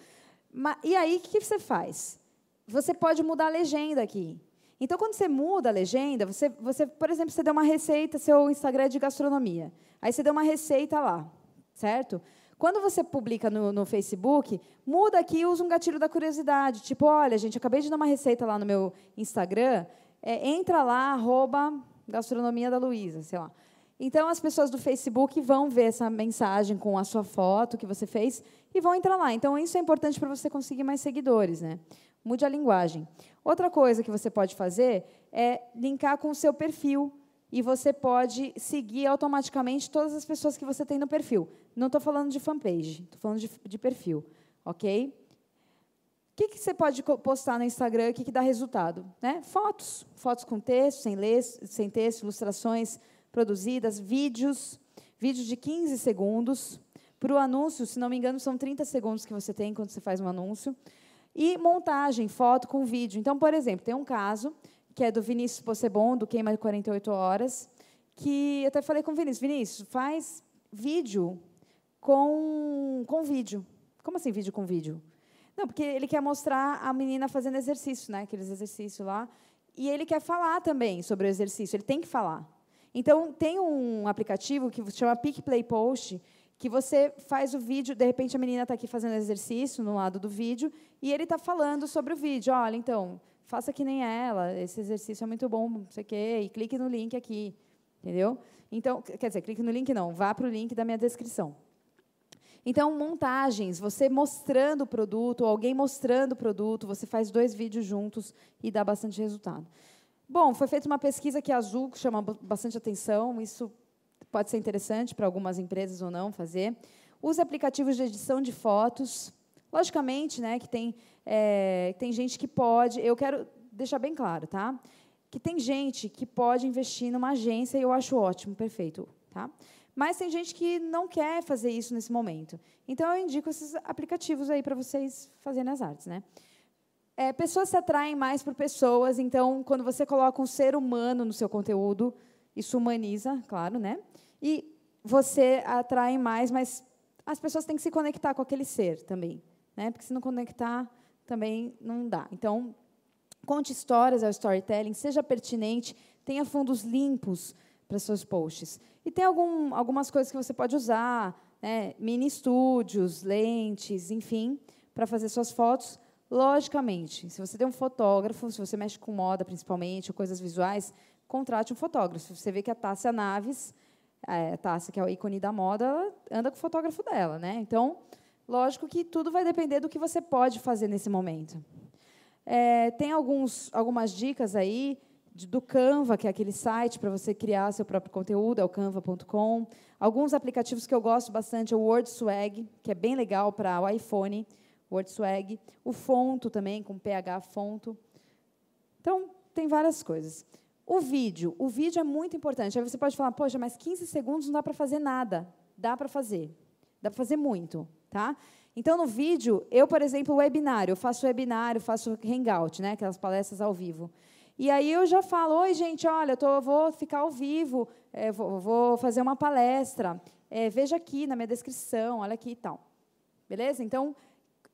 e aí, o que você faz? Você pode mudar a legenda aqui. Então, quando você muda a legenda, você, você, por exemplo, você deu uma receita, seu Instagram é de gastronomia. Aí você deu uma receita lá, certo? Quando você publica no, no, Facebook, muda aqui e usa um gatilho da curiosidade. Tipo, olha, gente, acabei de dar uma receita lá no meu Instagram. É, entra lá, arroba gastronomia da Luísa, sei lá. Então, as pessoas do Facebook vão ver essa mensagem com a sua foto que você fez e vão entrar lá. Então, isso é importante para você conseguir mais seguidores. Né? Mude a linguagem. Outra coisa que você pode fazer é linkar com o seu perfil. E você pode seguir automaticamente todas as pessoas que você tem no perfil. Não estou falando de fanpage, estou falando de, de, perfil. Ok? O que, que você pode postar no Instagram que, que dá resultado? Né? Fotos. Fotos com texto, sem, ler, sem texto, ilustrações produzidas, vídeos, vídeos de 15 segundos. Para o anúncio, se não me engano, são 30 segundos que você tem quando você faz um anúncio. E montagem, foto com vídeo. Então, por exemplo, tem um caso que é do Vinícius Possebon, do Queima 48 Horas, que eu até falei com o Vinícius, Vinícius, faz vídeo com, com vídeo. Como assim vídeo com vídeo? Não, porque ele quer mostrar a menina fazendo exercício, né? aqueles exercícios lá, e ele quer falar também sobre o exercício, ele tem que falar. Então, tem um aplicativo que se chama Pick Play Post, que você faz o vídeo, de repente a menina está aqui fazendo exercício no lado do vídeo, e ele está falando sobre o vídeo. Olha, então, faça que nem ela, esse exercício é muito bom, não sei o quê, e clique no link aqui. Entendeu? Então, quer dizer, clique no link não, vá para o link da minha descrição. Então, montagens, você mostrando o produto, alguém mostrando o produto, você faz dois vídeos juntos e dá bastante resultado. Bom, foi feita uma pesquisa que a Azul chama bastante atenção, isso pode ser interessante para algumas empresas ou não fazer. Use aplicativos de edição de fotos. Logicamente, né, que tem, é, tem gente que pode. Eu quero deixar bem claro, tá? Que tem gente que pode investir numa agência e eu acho ótimo, perfeito, tá? Mas tem gente que não quer fazer isso nesse momento. Então eu indico esses aplicativos aí para vocês fazerem as artes, né? É, pessoas se atraem mais por pessoas, então, quando você coloca um ser humano no seu conteúdo, isso humaniza, claro, né? E você atrai mais, mas as pessoas têm que se conectar com aquele ser também, né? Porque se não conectar, também não dá. Então, conte histórias ao storytelling, seja pertinente, tenha fundos limpos para seus posts. E tem algum, algumas coisas que você pode usar, né? mini estúdios, lentes, enfim, para fazer suas fotos Logicamente, se você tem um fotógrafo, se você mexe com moda principalmente, ou coisas visuais, contrate um fotógrafo. Você vê que a Tássia Naves, é, a Tássia, que é o ícone da moda, anda com o fotógrafo dela. Né? Então, lógico que tudo vai depender do que você pode fazer nesse momento. É, tem alguns, algumas dicas aí do Canva, que é aquele site para você criar seu próprio conteúdo, é o canva.com. Alguns aplicativos que eu gosto bastante é o WordSwag, que é bem legal para o iPhone. WordSwag, o Fonto também, com PH Fonto. Então, tem várias coisas. O vídeo. O vídeo é muito importante. Aí você pode falar, poxa, mas 15 segundos não dá para fazer nada. Dá para fazer. Dá para fazer muito. Tá? Então, no vídeo, eu, por exemplo, webinário, eu faço webinário, faço hangout, né, aquelas palestras ao vivo. E aí eu já falo, oi, gente, olha, eu tô, vou ficar ao vivo, é, vou, vou, fazer uma palestra, é, veja aqui na minha descrição, olha aqui e tal. Beleza? Então,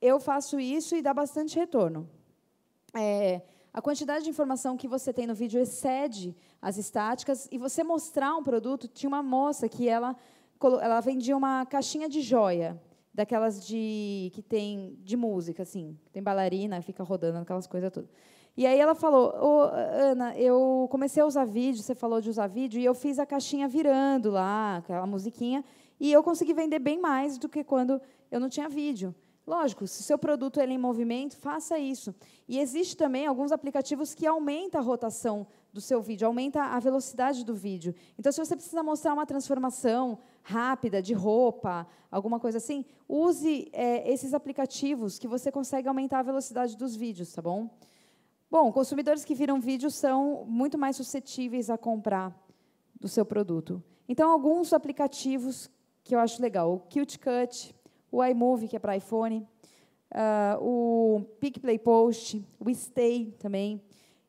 eu faço isso e dá bastante retorno. É, a quantidade de informação que você tem no vídeo excede as estáticas e você mostrar um produto. Tinha uma moça que ela, ela vendia uma caixinha de joia, daquelas de que tem de música, assim, tem bailarina, fica rodando aquelas coisas todas. E aí ela falou, oh, Ana, eu comecei a usar vídeo, você falou de usar vídeo, e eu fiz a caixinha virando lá, aquela musiquinha, e eu consegui vender bem mais do que quando eu não tinha vídeo. Lógico, se o seu produto é em movimento, faça isso. E existe também alguns aplicativos que aumentam a rotação do seu vídeo, aumenta a velocidade do vídeo. Então, se você precisa mostrar uma transformação rápida de roupa, alguma coisa assim, use é, esses aplicativos que você consegue aumentar a velocidade dos vídeos, tá bom? Bom, consumidores que viram vídeo são muito mais suscetíveis a comprar do seu produto. Então, alguns aplicativos que eu acho legal, o Cute Cut, o iMovie, que é para iPhone, uh, o PicPlay Post, o Stay também.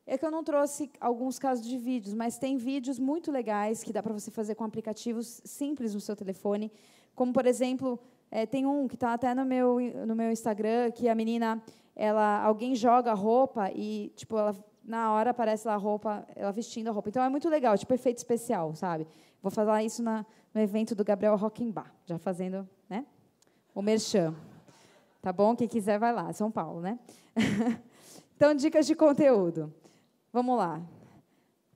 É que eu não trouxe alguns casos de vídeos, mas tem vídeos muito legais que dá para você fazer com aplicativos simples no seu telefone, como, por exemplo, é, tem um que está até no meu, no meu Instagram, que a menina, ela, alguém joga roupa e, tipo, ela, na hora aparece lá a roupa, ela vestindo a roupa. Então, é muito legal, tipo, efeito especial, sabe? Vou falar isso na, no evento do Gabriel Rockenbach, já fazendo, né? O Merchan. Tá bom? Quem quiser vai lá, São Paulo, né? (laughs) então, dicas de conteúdo. Vamos lá.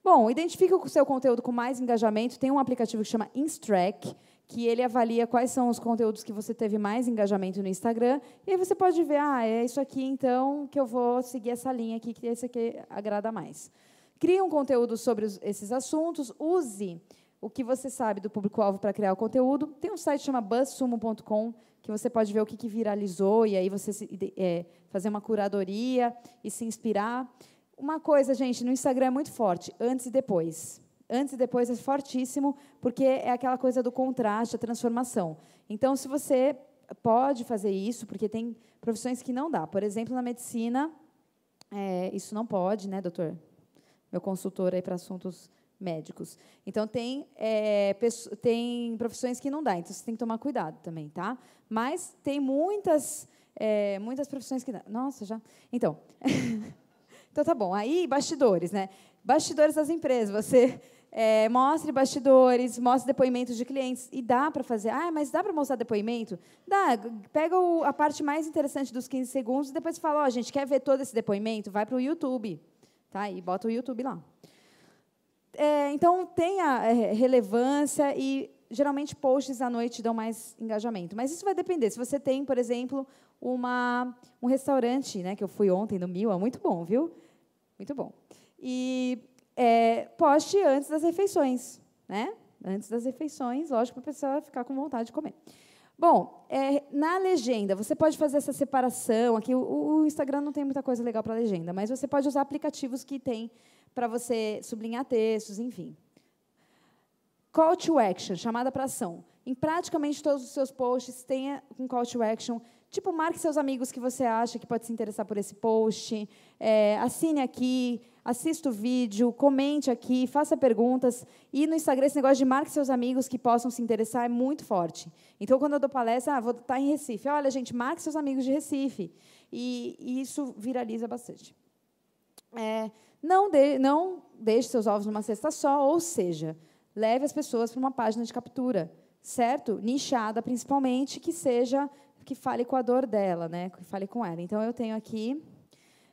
Bom, identifique o seu conteúdo com mais engajamento. Tem um aplicativo que chama Instrack, que ele avalia quais são os conteúdos que você teve mais engajamento no Instagram. E aí você pode ver, ah, é isso aqui, então, que eu vou seguir essa linha aqui, que esse aqui agrada mais. Crie um conteúdo sobre os, esses assuntos, use o que você sabe do público-alvo para criar o conteúdo. Tem um site que chama buzzsumo.com, que você pode ver o que, que viralizou, e aí você se, é, fazer uma curadoria e se inspirar. Uma coisa, gente, no Instagram é muito forte, antes e depois antes e depois é fortíssimo, porque é aquela coisa do contraste, a transformação. Então, se você pode fazer isso, porque tem profissões que não dá. Por exemplo, na medicina, é, isso não pode, né, doutor? Meu consultor aí para assuntos médicos. Então, tem, é, tem profissões que não dá, então você tem que tomar cuidado também, tá? Mas tem muitas, é, muitas profissões que dá. Nossa, já. Então. (laughs) então, tá bom. Aí, bastidores, né? Bastidores das empresas. Você é, mostre bastidores, mostre depoimentos de clientes. E dá para fazer. Ah, mas dá para mostrar depoimento? Dá. Pega o, a parte mais interessante dos 15 segundos e depois fala: Ó, oh, gente quer ver todo esse depoimento? Vai para o YouTube. Tá? E bota o YouTube lá. É, então, tenha é, relevância e geralmente posts à noite dão mais engajamento. Mas isso vai depender. Se você tem, por exemplo, uma, um restaurante, né, que eu fui ontem no Mil, é muito bom, viu? Muito bom. E é, poste antes das refeições, né? Antes das refeições, lógico, para a pessoa ficar com vontade de comer. Bom, é, na legenda, você pode fazer essa separação. Aqui o, o Instagram não tem muita coisa legal para legenda, mas você pode usar aplicativos que tem para você sublinhar textos, enfim. Call to action, chamada para ação. Em praticamente todos os seus posts, tenha um call to action Tipo, marque seus amigos que você acha que pode se interessar por esse post, é, assine aqui, assista o vídeo, comente aqui, faça perguntas. E no Instagram, esse negócio de marque seus amigos que possam se interessar é muito forte. Então, quando eu dou palestra, ah, vou estar em Recife. Olha, gente, marque seus amigos de Recife. E, e isso viraliza bastante. É, não, de, não deixe seus ovos numa cesta só, ou seja, leve as pessoas para uma página de captura, certo? Nichada, principalmente, que seja que fale com a dor dela, né? que fale com ela. Então, eu tenho aqui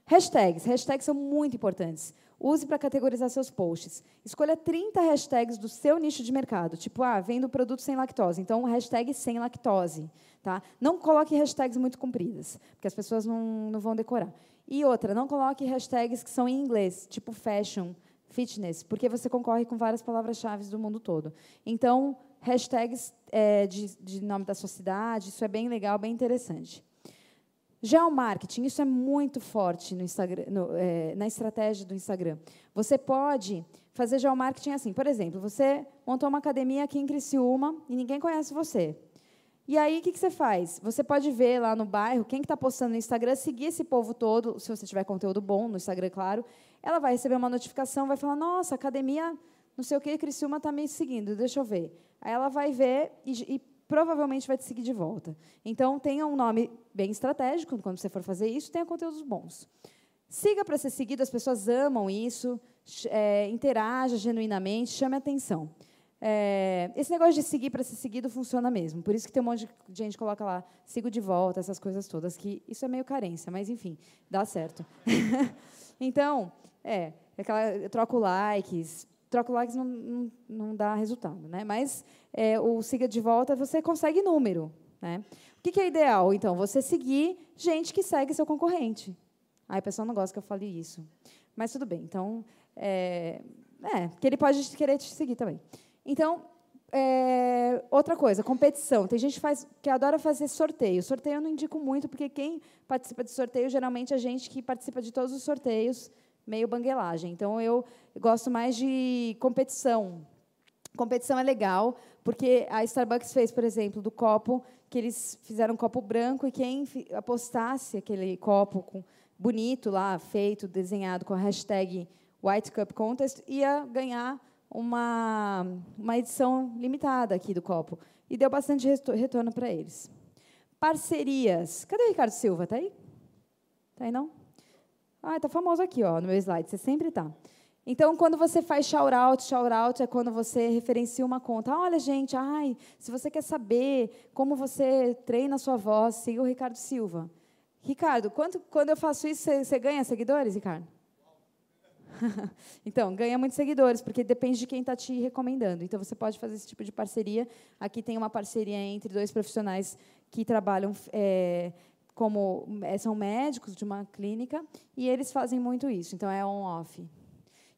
hashtags. Hashtags são muito importantes. Use para categorizar seus posts. Escolha 30 hashtags do seu nicho de mercado. Tipo, ah, vendo produto sem lactose. Então, hashtag sem lactose. Tá? Não coloque hashtags muito compridas, porque as pessoas não, não vão decorar. E outra, não coloque hashtags que são em inglês, tipo fashion, fitness, porque você concorre com várias palavras-chave do mundo todo. Então, hashtags é, de, de, nome da sua cidade, isso é bem legal, bem interessante. Geomarketing, isso é muito forte no Instagram, no, é, na estratégia do Instagram. Você pode fazer geomarketing assim, por exemplo, você montou uma academia aqui em Criciúma e ninguém conhece você. E aí, o que, que você faz? Você pode ver lá no bairro quem está que tá postando no Instagram, seguir esse povo todo, se você tiver conteúdo bom no Instagram, claro. Ela vai receber uma notificação, vai falar, nossa, academia não sei o que, Criciúma está me seguindo, deixa eu ver. Aí ela vai ver e, e, provavelmente vai te seguir de volta. Então, tenha um nome bem estratégico quando você for fazer isso, tenha conteúdos bons. Siga para ser seguido, as pessoas amam isso, é, interaja genuinamente, chame atenção. É, esse negócio de seguir para ser seguido funciona mesmo. Por isso que tem um monte de gente que coloca lá, sigo de volta, essas coisas todas, que isso é meio carência, mas enfim, dá certo. (laughs) então, é, aquela, eu troco likes, troca likes não, não, não dá resultado, né? Mas é, o siga de volta você consegue número, né? O que, que, é ideal? Então, você seguir gente que segue seu concorrente. Aí, o pessoal não gosta que eu fale isso, mas tudo bem. Então, é, é que ele pode querer te seguir também. Então, é, outra coisa, competição. Tem gente que, faz, que adora fazer sorteio. Sorteio eu não indico muito, porque quem participa de sorteio geralmente é gente que participa de todos os sorteios meio banguelagem. Então, eu gosto mais de competição. Competição é legal, porque a Starbucks fez, por exemplo, do copo, que eles fizeram um copo branco, e quem apostasse aquele copo com, bonito lá, feito, desenhado com a hashtag White Cup Contest, ia ganhar uma, uma edição limitada aqui do copo. E deu bastante retorno para eles. Parcerias. Cadê o Ricardo Silva? Está aí? Está aí, não? Ah, está famoso aqui, ó, no meu slide. Você sempre está. Então, quando você faz shout-out, shout-out é quando você referencia uma conta. Olha, gente, ai, se você quer saber como você treina a sua voz, siga o Ricardo Silva. Ricardo, quanto, quando eu faço isso, você, você ganha seguidores, Ricardo? (laughs) então, ganha muitos seguidores, porque depende de quem está te recomendando. Então, você pode fazer esse tipo de parceria. Aqui tem uma parceria entre dois profissionais que trabalham é, como são médicos de uma clínica e eles fazem muito isso. Então, é on-off.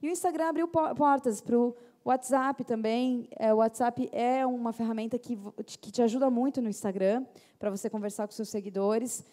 E o Instagram abriu portas para o WhatsApp também. É, o WhatsApp é uma ferramenta que, que te ajuda muito no Instagram para você conversar com seus seguidores.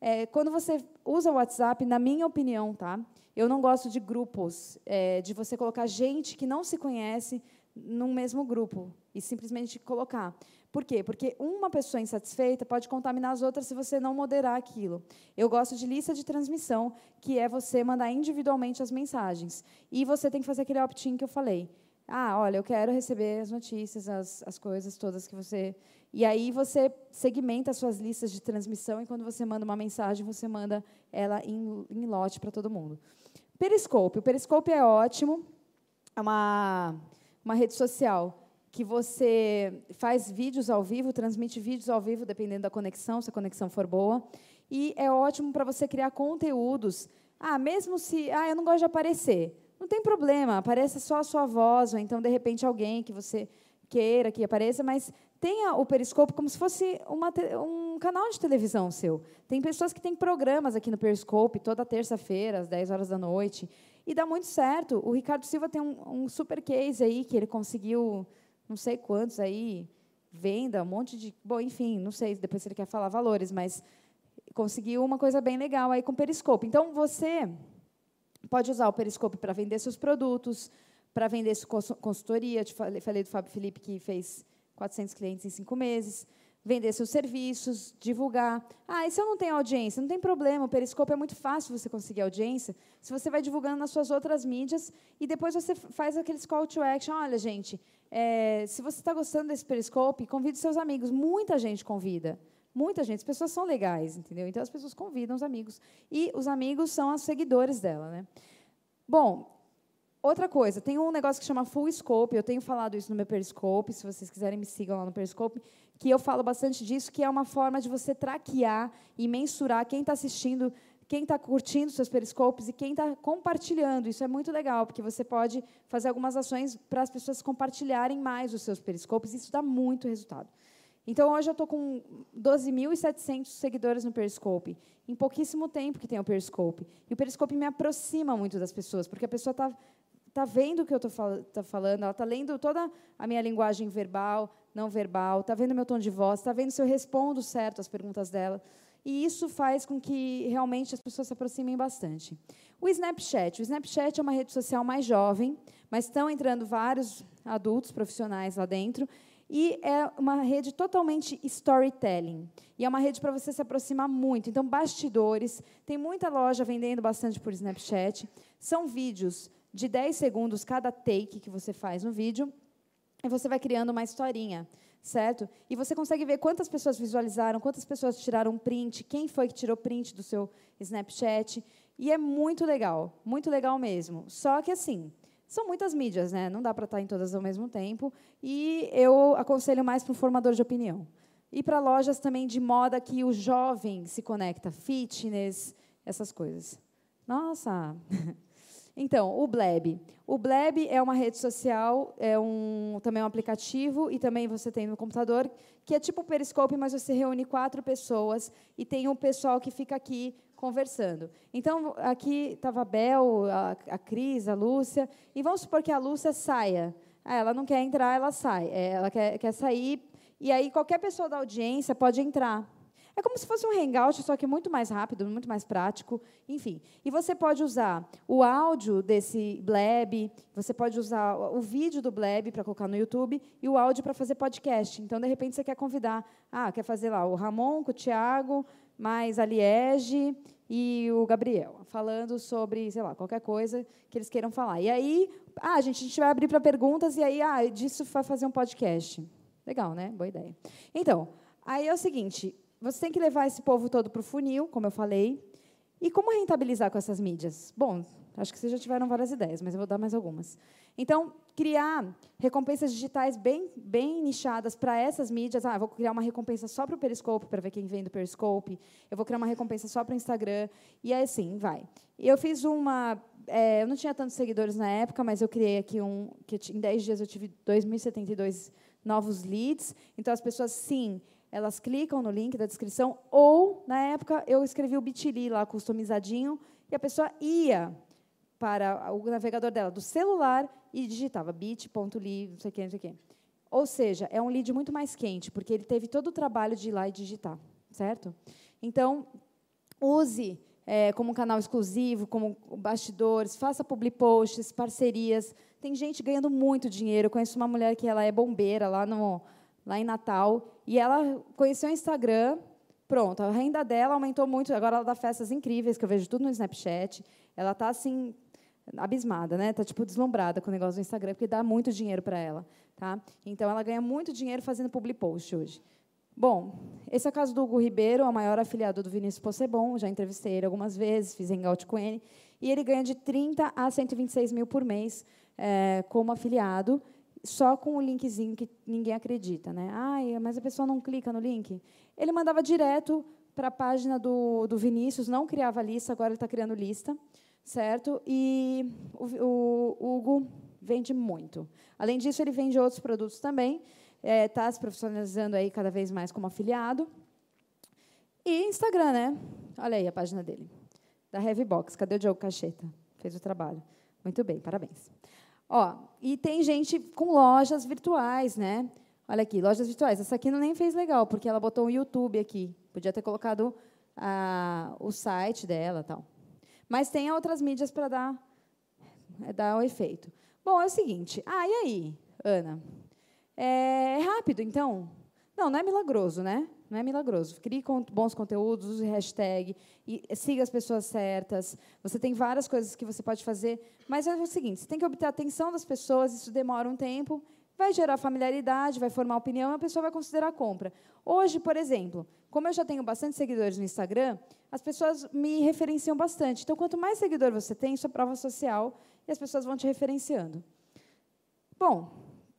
É, quando você usa o WhatsApp, na minha opinião, tá? Eu não gosto de grupos, é, de você colocar gente que não se conhece num mesmo grupo e simplesmente colocar. Por quê? Porque uma pessoa insatisfeita pode contaminar as outras se você não moderar aquilo. Eu gosto de lista de transmissão, que é você mandar individualmente as mensagens. E você tem que fazer aquele opt-in que eu falei. Ah, olha, eu quero receber as notícias, as, as coisas todas que você. E aí você segmenta as suas listas de transmissão e quando você manda uma mensagem, você manda ela em, em lote para todo mundo. Periscope. O Periscope é ótimo. É uma, uma rede social que você faz vídeos ao vivo, transmite vídeos ao vivo, dependendo da conexão, se a conexão for boa. E é ótimo para você criar conteúdos. Ah, mesmo se. Ah, eu não gosto de aparecer. Não tem problema, apareça só a sua voz, ou então, de repente, alguém que você queira que apareça, mas tenha o Periscope como se fosse uma, um canal de televisão seu. Tem pessoas que têm programas aqui no Periscope, toda terça-feira, às 10 horas da noite, e dá muito certo. O Ricardo Silva tem um, um super case aí, que ele conseguiu não sei quantos aí, venda, um monte de. Bom, enfim, não sei depois se ele quer falar valores, mas conseguiu uma coisa bem legal aí com o Periscope. Então, você pode usar o Periscope para vender seus produtos, para vender sua consultoria. Eu falei do Fábio Felipe, que fez 400 clientes em cinco meses vender seus serviços, divulgar. Ah, e se eu não tenho audiência? Não tem problema, o Periscope é muito fácil você conseguir audiência. Se você vai divulgando nas suas outras mídias e depois você faz aqueles call to action. Olha, gente, é, se você está gostando desse Periscope, convide seus amigos. Muita gente convida. Muita gente. As pessoas são legais, entendeu? Então, as pessoas convidam os amigos. E os amigos são os seguidores dela. Né? Bom, Outra coisa, tem um negócio que chama Full Scope, eu tenho falado isso no meu Periscope, se vocês quiserem me sigam lá no Periscope, que eu falo bastante disso, que é uma forma de você traquear e mensurar quem está assistindo, quem está curtindo seus Periscopes e quem está compartilhando. Isso é muito legal, porque você pode fazer algumas ações para as pessoas compartilharem mais os seus Periscopes, e isso dá muito resultado. Então, hoje eu estou com 12.700 seguidores no Periscope. Em pouquíssimo tempo que tem o Periscope. E o Periscope me aproxima muito das pessoas, porque a pessoa está está vendo o que eu estou fal tá falando, ela está lendo toda a minha linguagem verbal, não verbal, está vendo meu tom de voz, está vendo se eu respondo certo às perguntas dela. E isso faz com que realmente as pessoas se aproximem bastante. O Snapchat. O Snapchat é uma rede social mais jovem, mas estão entrando vários adultos profissionais lá dentro. E é uma rede totalmente storytelling. E é uma rede para você se aproximar muito. Então, bastidores. Tem muita loja vendendo bastante por Snapchat. São vídeos de 10 segundos cada take que você faz no vídeo, e você vai criando uma historinha, certo? E você consegue ver quantas pessoas visualizaram, quantas pessoas tiraram print, quem foi que tirou print do seu Snapchat. E é muito legal, muito legal mesmo. Só que assim, são muitas mídias, né? Não dá para estar em todas ao mesmo tempo. E eu aconselho mais para um formador de opinião. E para lojas também de moda que o jovem se conecta, fitness, essas coisas. Nossa! (laughs) Então, o Bleb. O Bleb é uma rede social, é um, também um aplicativo, e também você tem no computador, que é tipo o Periscope, mas você reúne quatro pessoas e tem um pessoal que fica aqui conversando. Então, aqui estava a Bel, a, a Cris, a Lúcia, e vamos supor que a Lúcia saia. Ah, ela não quer entrar, ela sai. É, ela quer, quer sair, e aí qualquer pessoa da audiência pode entrar. É como se fosse um hangout, só que muito mais rápido, muito mais prático, enfim. E você pode usar o áudio desse Blab, você pode usar o vídeo do Blab para colocar no YouTube e o áudio para fazer podcast. Então, de repente, você quer convidar, ah, quer fazer lá o Ramon com o Tiago, mais a Liege e o Gabriel, falando sobre, sei lá, qualquer coisa que eles queiram falar. E aí, ah, gente, a gente vai abrir para perguntas e aí, ah, disso vai fazer um podcast. Legal, né? Boa ideia. Então, aí é o seguinte, você tem que levar esse povo todo para o funil, como eu falei. E como rentabilizar com essas mídias? Bom, acho que vocês já tiveram várias ideias, mas eu vou dar mais algumas. Então, criar recompensas digitais bem, bem nichadas para essas mídias. Ah, vou criar uma recompensa só para o Periscope, para ver quem vem do Periscope. Eu vou criar uma recompensa só para o Instagram. E aí, assim, vai. Eu fiz uma... É, eu não tinha tantos seguidores na época, mas eu criei aqui um... que Em 10 dias eu tive 2.072 novos leads. Então, as pessoas, sim, elas clicam no link da descrição, ou, na época, eu escrevi o Bitly lá, customizadinho, e a pessoa ia para o navegador dela do celular e digitava bit.ly, não sei o quê, não sei o quê. Ou seja, é um lead muito mais quente, porque ele teve todo o trabalho de ir lá e digitar, certo? Então, use é, como canal exclusivo, como bastidores, faça public posts, parcerias. Tem gente ganhando muito dinheiro. Eu conheço uma mulher que ela é bombeira lá no lá em Natal, e ela conheceu o Instagram, pronto, a renda dela aumentou muito, agora ela dá festas incríveis, que eu vejo tudo no Snapchat, ela está, assim, abismada, né? Está, tipo, deslumbrada com o negócio do Instagram, porque dá muito dinheiro para ela, tá? Então, ela ganha muito dinheiro fazendo public post hoje. Bom, esse é o caso do Hugo Ribeiro, o maior afiliado do Vinícius Possebon, já entrevistei ele algumas vezes, fiz hangout com ele, e ele ganha de 30 a 126 mil por mês é, como afiliado, só com o linkzinho que ninguém acredita. Né? Ai, mas a pessoa não clica no link. Ele mandava direto para a página do, do Vinícius, não criava lista, agora ele está criando lista, certo? E o, o, Hugo vende muito. Além disso, ele vende outros produtos também, está é, tá se profissionalizando aí cada vez mais como afiliado. E Instagram, né? Olha aí a página dele, da Heavy Box. Cadê o Diogo Cacheta? Fez o trabalho. Muito bem, parabéns. Ó, e tem gente com lojas virtuais, né? Olha aqui, lojas virtuais. Essa aqui não nem fez legal, porque ela botou um YouTube aqui. Podia ter colocado ah, o site dela tal. Mas tem outras mídias para dar, é, dar o efeito. Bom, é o seguinte. Ah, e aí, Ana? É, é rápido, então? Não, não é milagroso, né? Não é milagroso. Crie bons conteúdos, use hashtag, e siga as pessoas certas. Você tem várias coisas que você pode fazer, mas é o seguinte: você tem que obter a atenção das pessoas, isso demora um tempo, vai gerar familiaridade, vai formar opinião, a pessoa vai considerar a compra. Hoje, por exemplo, como eu já tenho bastante seguidores no Instagram, as pessoas me referenciam bastante. Então, quanto mais seguidor você tem, é prova social e as pessoas vão te referenciando. Bom,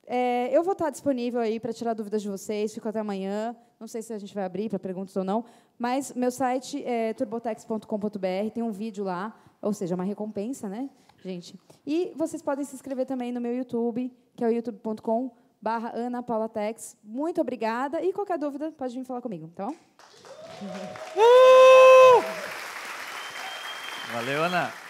é, eu vou estar disponível aí para tirar dúvidas de vocês, fico até amanhã. Não sei se a gente vai abrir para perguntas ou não, mas meu site é turbotex.com.br, tem um vídeo lá, ou seja, uma recompensa, né, gente? E vocês podem se inscrever também no meu YouTube, que é o youtube.com barra Ana Paula Tex. Muito obrigada. E qualquer dúvida, pode vir falar comigo, tá bom? (laughs) Valeu, Ana.